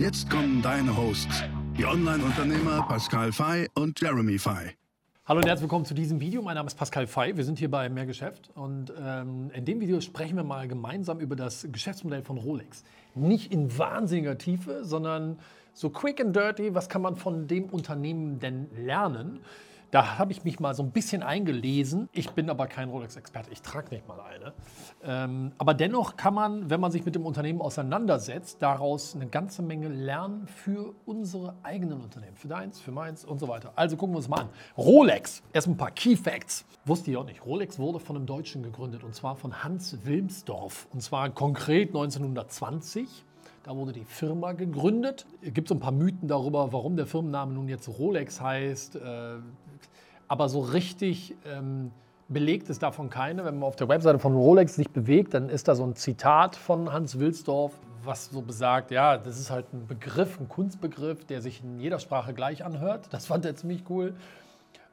Jetzt kommen deine Hosts, die Online-Unternehmer Pascal Fay und Jeremy Fay. Hallo und herzlich willkommen zu diesem Video. Mein Name ist Pascal Fay. Wir sind hier bei Mehrgeschäft und ähm, in dem Video sprechen wir mal gemeinsam über das Geschäftsmodell von Rolex nicht in wahnsinniger Tiefe, sondern so quick and dirty, was kann man von dem Unternehmen denn lernen? Da habe ich mich mal so ein bisschen eingelesen. Ich bin aber kein Rolex-Experte, ich trage nicht mal eine. Ähm, aber dennoch kann man, wenn man sich mit dem Unternehmen auseinandersetzt, daraus eine ganze Menge lernen für unsere eigenen Unternehmen. Für deins, für meins und so weiter. Also gucken wir uns mal an. Rolex, erst ein paar Key Facts. Wusste ich auch nicht. Rolex wurde von einem Deutschen gegründet und zwar von Hans Wilmsdorf. Und zwar konkret 1920. Da wurde die Firma gegründet. Es gibt so ein paar Mythen darüber, warum der Firmenname nun jetzt Rolex heißt. Aber so richtig ähm, belegt ist davon keine. Wenn man auf der Webseite von Rolex sich bewegt, dann ist da so ein Zitat von Hans Wilsdorf, was so besagt, ja, das ist halt ein Begriff, ein Kunstbegriff, der sich in jeder Sprache gleich anhört. Das fand er ziemlich cool.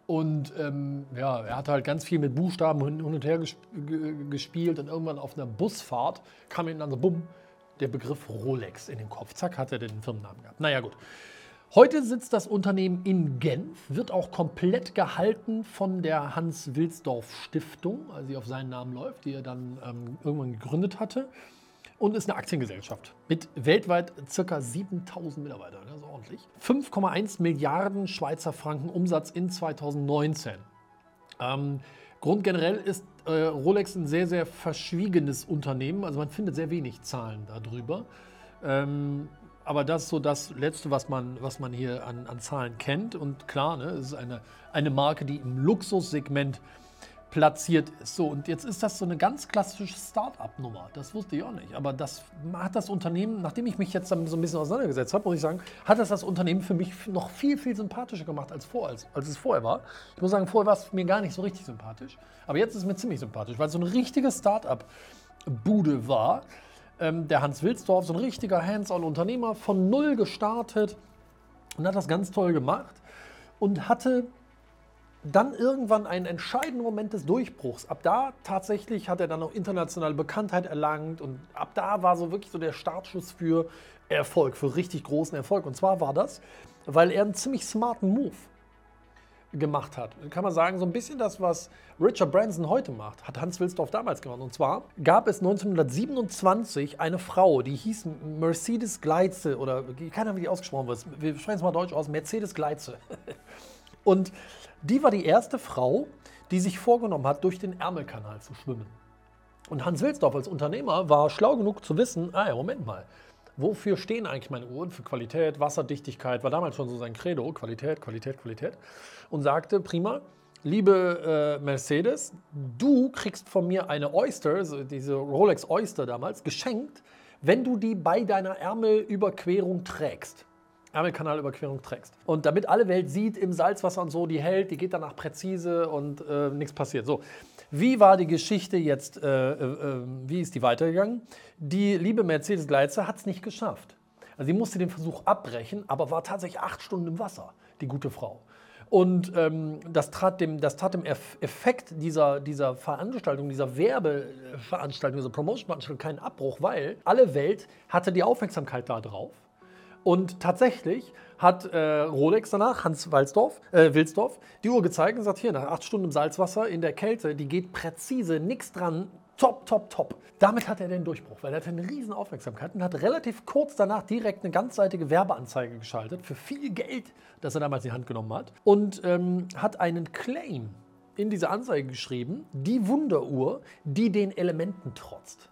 Und ähm, ja, er hat halt ganz viel mit Buchstaben hin und her gespielt und irgendwann auf einer Busfahrt kam ihm dann so, bumm, der Begriff Rolex in den Kopf. Zack, hat er den Firmennamen gehabt. Naja, gut. Heute sitzt das Unternehmen in Genf, wird auch komplett gehalten von der Hans Wilsdorf Stiftung, also die auf seinen Namen läuft, die er dann ähm, irgendwann gegründet hatte. Und ist eine Aktiengesellschaft mit weltweit ca. 7000 Mitarbeitern, also ordentlich. 5,1 Milliarden Schweizer Franken Umsatz in 2019. Ähm, Grund generell ist äh, Rolex ein sehr, sehr verschwiegenes Unternehmen. Also man findet sehr wenig Zahlen darüber. Ähm, aber das ist so das Letzte, was man, was man hier an, an Zahlen kennt. Und klar, ne, es ist eine, eine Marke, die im Luxussegment platziert ist. So, und jetzt ist das so eine ganz klassische Start-up-Nummer. Das wusste ich auch nicht. Aber das hat das Unternehmen, nachdem ich mich jetzt damit so ein bisschen auseinandergesetzt habe, muss ich sagen, hat das das Unternehmen für mich noch viel, viel sympathischer gemacht als, vor, als, als es vorher war. Ich muss sagen, vorher war es mir gar nicht so richtig sympathisch. Aber jetzt ist es mir ziemlich sympathisch, weil es so eine richtige Start-up-Bude war ähm, der Hans Wilsdorf, so ein richtiger Hands-on-Unternehmer, von null gestartet und hat das ganz toll gemacht und hatte dann irgendwann einen entscheidenden Moment des Durchbruchs. Ab da tatsächlich hat er dann auch internationale Bekanntheit erlangt und ab da war so wirklich so der Startschuss für Erfolg, für richtig großen Erfolg. Und zwar war das, weil er einen ziemlich smarten Move gemacht hat. Kann man sagen, so ein bisschen das, was Richard Branson heute macht, hat Hans Wilsdorf damals gemacht. Und zwar gab es 1927 eine Frau, die hieß Mercedes Gleitze oder keine Ahnung, wie die ausgesprochen wird. Wir sprechen es mal deutsch aus, Mercedes Gleitze. Und die war die erste Frau, die sich vorgenommen hat, durch den Ärmelkanal zu schwimmen. Und Hans Wilsdorf als Unternehmer war schlau genug zu wissen, ah ja, Moment mal, wofür stehen eigentlich meine Uhren? Für Qualität, Wasserdichtigkeit, war damals schon so sein Credo, Qualität, Qualität, Qualität. Und sagte, prima, liebe äh, Mercedes, du kriegst von mir eine Oyster, diese Rolex Oyster damals, geschenkt, wenn du die bei deiner Ärmelüberquerung trägst. Ärmelkanalüberquerung trägst. Und damit alle Welt sieht im Salzwasser und so, die hält, die geht danach präzise und äh, nichts passiert. So, wie war die Geschichte jetzt, äh, äh, äh, wie ist die weitergegangen? Die liebe Mercedes Gleitzer hat es nicht geschafft. Also sie musste den Versuch abbrechen, aber war tatsächlich acht Stunden im Wasser, die gute Frau. Und ähm, das, tat dem, das tat dem Effekt dieser, dieser Veranstaltung, dieser Werbeveranstaltung, dieser Promotion-Veranstaltung keinen Abbruch, weil alle Welt hatte die Aufmerksamkeit da drauf. Und tatsächlich hat äh, Rolex danach, Hans Walsdorf, äh, Wilsdorf, die Uhr gezeigt und gesagt, hier, nach acht Stunden im Salzwasser in der Kälte, die geht präzise, nichts dran, top, top, top. Damit hat er den Durchbruch, weil er hatte eine riesen Aufmerksamkeit und hat relativ kurz danach direkt eine ganzseitige Werbeanzeige geschaltet für viel Geld, das er damals in die Hand genommen hat und ähm, hat einen Claim in diese Anzeige geschrieben, die Wunderuhr, die den Elementen trotzt.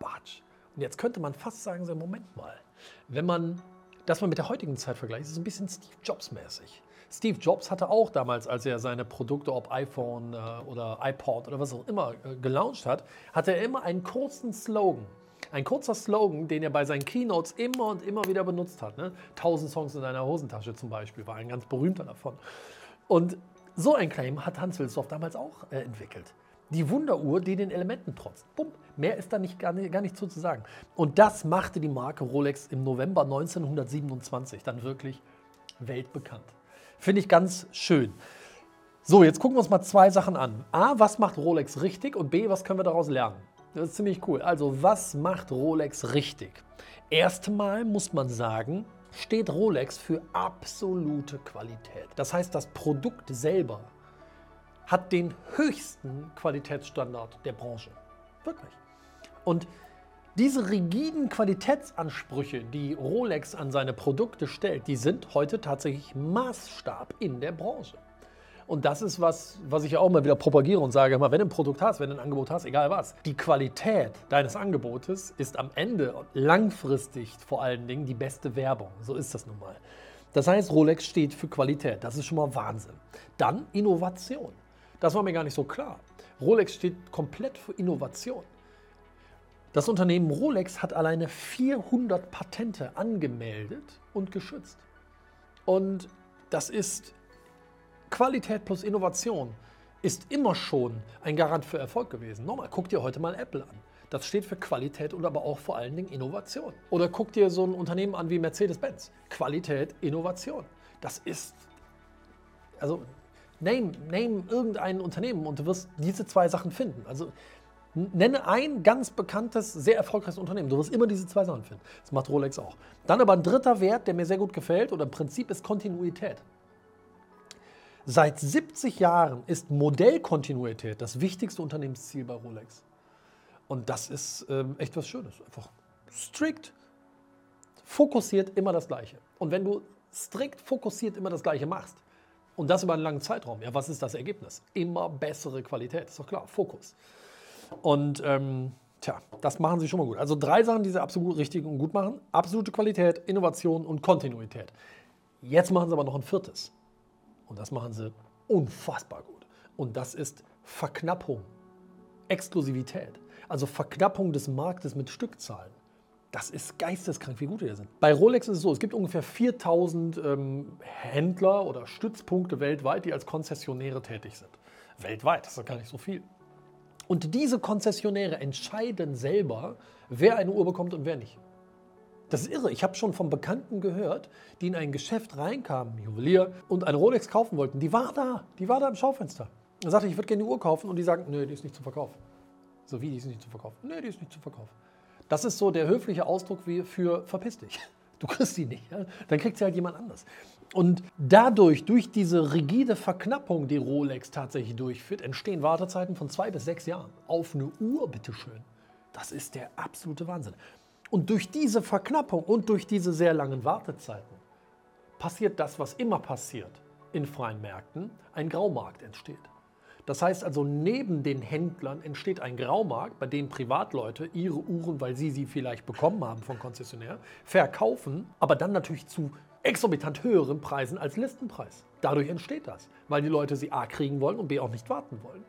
Batsch. Und jetzt könnte man fast sagen, so Moment mal, wenn man das man mit der heutigen Zeit vergleicht, ist ein bisschen Steve Jobs mäßig. Steve Jobs hatte auch damals, als er seine Produkte, ob iPhone äh, oder iPod oder was auch immer, äh, gelauncht hat, hatte er immer einen kurzen Slogan. Ein kurzer Slogan, den er bei seinen Keynotes immer und immer wieder benutzt hat. Ne? 1000 Songs in deiner Hosentasche zum Beispiel war ein ganz berühmter davon. Und so ein Claim hat Hans Wilsdorf damals auch äh, entwickelt. Die Wunderuhr, die den Elementen trotzt. Bumm. Mehr ist da nicht, gar, nicht, gar nicht zu sagen. Und das machte die Marke Rolex im November 1927 dann wirklich weltbekannt. Finde ich ganz schön. So, jetzt gucken wir uns mal zwei Sachen an. A, was macht Rolex richtig? Und B, was können wir daraus lernen? Das ist ziemlich cool. Also, was macht Rolex richtig? Erstmal muss man sagen, steht Rolex für absolute Qualität. Das heißt, das Produkt selber hat den höchsten Qualitätsstandard der Branche. Wirklich. Und diese rigiden Qualitätsansprüche, die Rolex an seine Produkte stellt, die sind heute tatsächlich Maßstab in der Branche. Und das ist was, was ich auch mal wieder propagiere und sage, wenn du ein Produkt hast, wenn du ein Angebot hast, egal was, die Qualität deines Angebotes ist am Ende langfristig vor allen Dingen die beste Werbung. So ist das nun mal. Das heißt, Rolex steht für Qualität. Das ist schon mal Wahnsinn. Dann Innovation. Das war mir gar nicht so klar. Rolex steht komplett für Innovation. Das Unternehmen Rolex hat alleine 400 Patente angemeldet und geschützt. Und das ist Qualität plus Innovation ist immer schon ein Garant für Erfolg gewesen. Nochmal, guck dir heute mal Apple an. Das steht für Qualität und aber auch vor allen Dingen Innovation. Oder guck dir so ein Unternehmen an wie Mercedes-Benz. Qualität, Innovation. Das ist, also name, name irgendein Unternehmen und du wirst diese zwei Sachen finden. Also nenne ein ganz bekanntes, sehr erfolgreiches Unternehmen. Du wirst immer diese zwei Sachen finden. Das macht Rolex auch. Dann aber ein dritter Wert, der mir sehr gut gefällt oder im Prinzip ist Kontinuität. Seit 70 Jahren ist Modellkontinuität das wichtigste Unternehmensziel bei Rolex. Und das ist ähm, echt was Schönes. Einfach strikt, fokussiert immer das Gleiche. Und wenn du strikt fokussiert immer das Gleiche machst, und das über einen langen Zeitraum, ja, was ist das Ergebnis? Immer bessere Qualität, ist doch klar, Fokus. Und ähm, tja, das machen sie schon mal gut. Also drei Sachen, die sie absolut richtig und gut machen. Absolute Qualität, Innovation und Kontinuität. Jetzt machen sie aber noch ein viertes. Und das machen sie unfassbar gut. Und das ist Verknappung, Exklusivität. Also Verknappung des Marktes mit Stückzahlen. Das ist geisteskrank, wie gut wir sind. Bei Rolex ist es so, es gibt ungefähr 4000 ähm, Händler oder Stützpunkte weltweit, die als Konzessionäre tätig sind. Weltweit, das ist gar nicht so viel. Und diese Konzessionäre entscheiden selber, wer eine Uhr bekommt und wer nicht. Das ist irre. Ich habe schon von Bekannten gehört, die in ein Geschäft reinkamen, Juwelier, und eine Rolex kaufen wollten. Die war da, die war da im Schaufenster. Dann sagte ich, ich würde gerne die Uhr kaufen und die sagen, nö, die ist nicht zu verkaufen. So wie, die ist nicht zu verkaufen? Nö, die ist nicht zu verkaufen. Das ist so der höfliche Ausdruck für verpiss dich. Du kriegst sie nicht. Ja? Dann kriegt sie halt jemand anders. Und dadurch, durch diese rigide Verknappung, die Rolex tatsächlich durchführt, entstehen Wartezeiten von zwei bis sechs Jahren. Auf eine Uhr, bitteschön. Das ist der absolute Wahnsinn. Und durch diese Verknappung und durch diese sehr langen Wartezeiten passiert das, was immer passiert in freien Märkten, ein Graumarkt entsteht. Das heißt also, neben den Händlern entsteht ein Graumarkt, bei dem Privatleute ihre Uhren, weil sie sie vielleicht bekommen haben vom Konzessionär, verkaufen, aber dann natürlich zu exorbitant höheren Preisen als Listenpreis. Dadurch entsteht das, weil die Leute sie A kriegen wollen und B auch nicht warten wollen.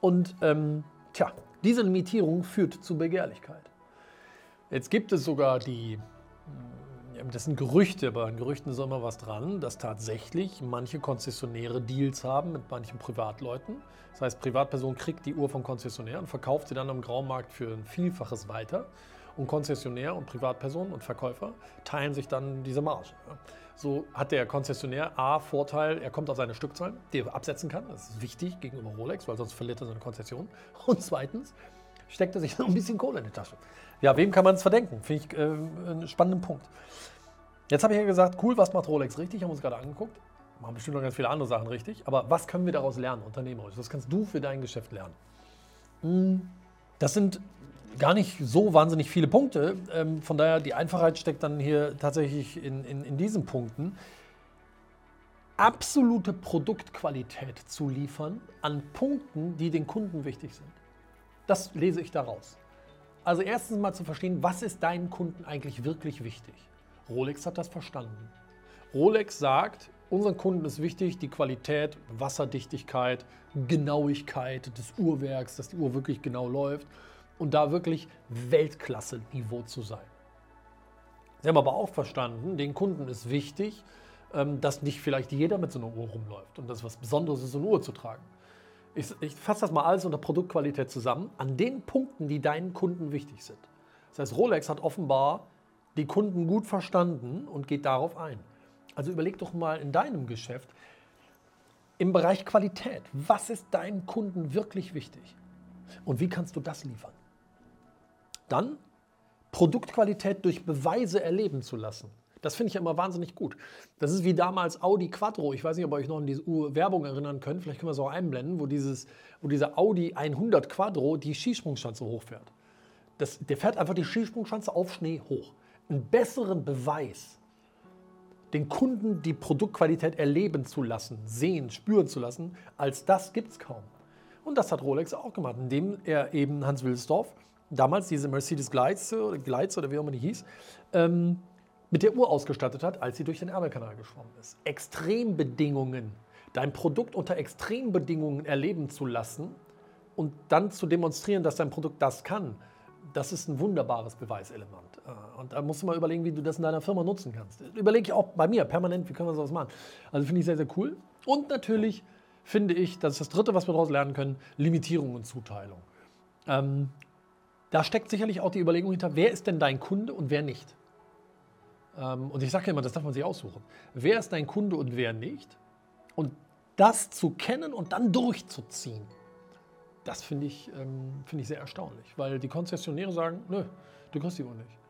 Und ähm, tja, diese Limitierung führt zu Begehrlichkeit. Jetzt gibt es sogar die, das sind Gerüchte, aber an Gerüchten ist immer was dran, dass tatsächlich manche Konzessionäre Deals haben mit manchen Privatleuten. Das heißt, Privatperson kriegt die Uhr vom Konzessionär und verkauft sie dann am Graumarkt für ein Vielfaches weiter. Und Konzessionär und Privatperson und Verkäufer teilen sich dann diese Marge. So hat der Konzessionär A Vorteil, er kommt auf seine Stückzahlen, die er absetzen kann. Das ist wichtig gegenüber Rolex, weil sonst verliert er seine Konzession. Und zweitens steckt er sich noch ein bisschen Kohle in die Tasche. Ja, wem kann man es verdenken? Finde ich äh, einen spannenden Punkt. Jetzt habe ich ja gesagt, cool, was macht Rolex richtig? Haben wir uns gerade angeguckt. Machen bestimmt noch ganz viele andere Sachen richtig. Aber was können wir daraus lernen, unternehmerisch? Was kannst du für dein Geschäft lernen? Hm, das sind gar nicht so wahnsinnig viele Punkte. Ähm, von daher, die Einfachheit steckt dann hier tatsächlich in, in, in diesen Punkten. Absolute Produktqualität zu liefern an Punkten, die den Kunden wichtig sind. Das lese ich daraus. Also erstens mal zu verstehen, was ist deinen Kunden eigentlich wirklich wichtig. Rolex hat das verstanden. Rolex sagt, unseren Kunden ist wichtig die Qualität, Wasserdichtigkeit, Genauigkeit des Uhrwerks, dass die Uhr wirklich genau läuft. und da wirklich Weltklasse-Niveau zu sein. Sie haben aber auch verstanden, den Kunden ist wichtig, ähm, dass nicht vielleicht jeder mit so einer Uhr rumläuft und das was Besonderes ist, so eine Uhr zu tragen. Ich, ich fasse das mal alles unter Produktqualität zusammen, an den Punkten, die deinen Kunden wichtig sind. Das heißt, Rolex hat offenbar die Kunden gut verstanden und geht darauf ein. Also überleg doch mal in deinem Geschäft, im Bereich Qualität, was ist deinem Kunden wirklich wichtig? Und wie kannst du das liefern? Dann Produktqualität durch Beweise erleben zu lassen. Das finde ich ja immer wahnsinnig gut. Das ist wie damals Audi Quattro. Ich weiß nicht, ob ihr euch noch an diese Werbung erinnern könnt. Vielleicht können wir es auch einblenden, wo, dieses, wo dieser Audi 100 Quattro die Skisprungschanze hochfährt. Das, der fährt einfach die Skisprungschanze auf Schnee hoch. Einen besseren Beweis, den Kunden die Produktqualität erleben zu lassen, sehen, spüren zu lassen, als das gibt es kaum. Und das hat Rolex auch gemacht, indem er eben Hans Wilsdorf, damals diese Mercedes Glides oder Glides oder wie auch immer die hieß, ähm, mit der Uhr ausgestattet hat, als sie durch den Ärmelkanal geschwommen ist. Extrembedingungen, dein Produkt unter Extrembedingungen erleben zu lassen und dann zu demonstrieren, dass dein Produkt das kann, das ist ein wunderbares Beweiselement. Äh, und da musst du mal überlegen, wie du das in deiner Firma nutzen kannst. Überlege ich auch bei mir permanent, wie können wir sowas machen. Also finde ich sehr, sehr cool. Und natürlich finde ich, das ist das Dritte, was wir daraus lernen können, Limitierung und Zuteilung. Ähm, da steckt sicherlich auch die Überlegung hinter, wer ist denn dein Kunde und wer nicht. Ähm, und ich sage immer, das darf man sich aussuchen. Wer ist dein Kunde und wer nicht? Und das zu kennen und dann durchzuziehen, das finde ich, ähm, find ich sehr erstaunlich. Weil die Konzessionäre sagen, nö, du kriegst die wohl nicht.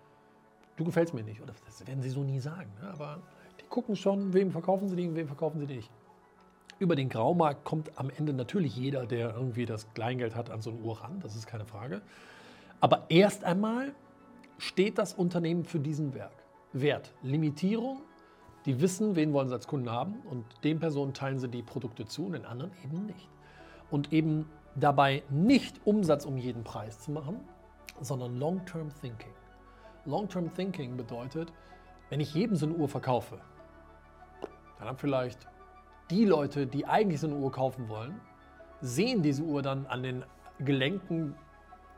Du gefällst mir nicht. Oder das werden sie so nie sagen. Ne? Aber die gucken schon, wem verkaufen sie die und wem verkaufen sie die nicht. Über den Graumarkt kommt am Ende natürlich jeder, der irgendwie das Kleingeld hat, an so eine Uhr ran. Das ist keine Frage. Aber erst einmal steht das Unternehmen für diesen Werk. Wert. Limitierung. Die wissen, wen wollen sie als Kunden haben und den Personen teilen sie die Produkte zu und den anderen eben nicht. Und eben dabei nicht Umsatz um jeden Preis zu machen, sondern Long-Term Thinking. Long-Term Thinking bedeutet, wenn ich jedem so eine Uhr verkaufe, dann haben vielleicht die Leute, die eigentlich so eine Uhr kaufen wollen, sehen diese Uhr dann an den Gelenken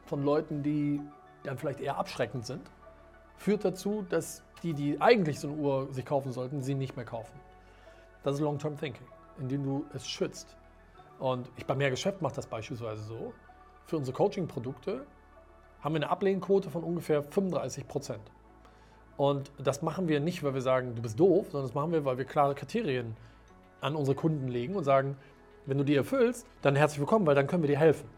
von Leuten, die dann vielleicht eher abschreckend sind, führt dazu, dass die, die eigentlich so eine Uhr sich kaufen sollten, sie nicht mehr kaufen. Das ist Long-Term Thinking, indem du es schützt. Und ich bei Mehrgeschäft mache das beispielsweise so. Für unsere Coaching-Produkte haben wir eine Ablehnquote von ungefähr 35 Prozent. Und das machen wir nicht, weil wir sagen, du bist doof, sondern das machen wir, weil wir klare Kriterien an unsere Kunden legen und sagen, wenn du die erfüllst, dann herzlich willkommen, weil dann können wir dir helfen.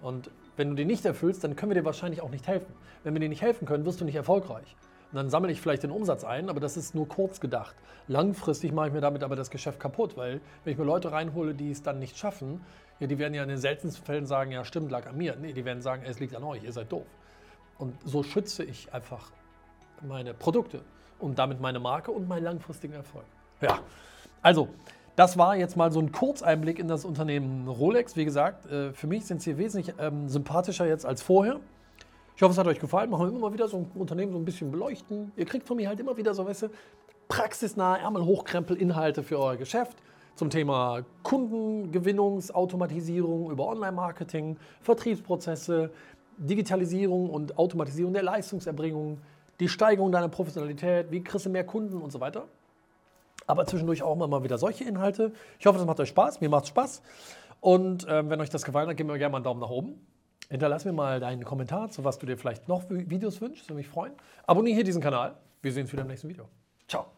Und wenn du die nicht erfüllst, dann können wir dir wahrscheinlich auch nicht helfen. Wenn wir dir nicht helfen können, wirst du nicht erfolgreich. Und dann sammle ich vielleicht den Umsatz ein, aber das ist nur kurz gedacht. Langfristig mache ich mir damit aber das Geschäft kaputt, weil wenn ich mir Leute reinhole, die es dann nicht schaffen, ja, die werden ja in den seltensten Fällen sagen, ja stimmt, lag an mir. Nee, die werden sagen, es liegt an euch, ihr seid doof. Und so schütze ich einfach meine Produkte und damit meine Marke und meinen langfristigen Erfolg. Ja, also das war jetzt mal so ein Kurzeinblick in das Unternehmen Rolex. Wie gesagt, äh, für mich sind sie wesentlich ähm, sympathischer jetzt als vorher. Ich hoffe, es hat euch gefallen. Machen wir immer wieder so ein Unternehmen so ein bisschen beleuchten. Ihr kriegt von mir halt immer wieder so, weißt du, praxisnahe Ärmelhochkrempel-Inhalte für euer Geschäft zum Thema Kundengewinnungsautomatisierung über Online-Marketing, Vertriebsprozesse, Digitalisierung und Automatisierung der Leistungserbringung, die Steigerung deiner Professionalität, wie kriegst du mehr Kunden und so weiter. Aber zwischendurch auch mal wieder solche Inhalte. Ich hoffe, das macht euch Spaß. Mir macht es Spaß. Und äh, wenn euch das gefallen hat, gebt mir gerne mal einen Daumen nach oben. Hinterlass mir mal deinen Kommentar, zu was du dir vielleicht noch Videos wünschst, würde mich freuen. Abonniere hier diesen Kanal. Wir sehen uns wieder im nächsten Video. Ciao.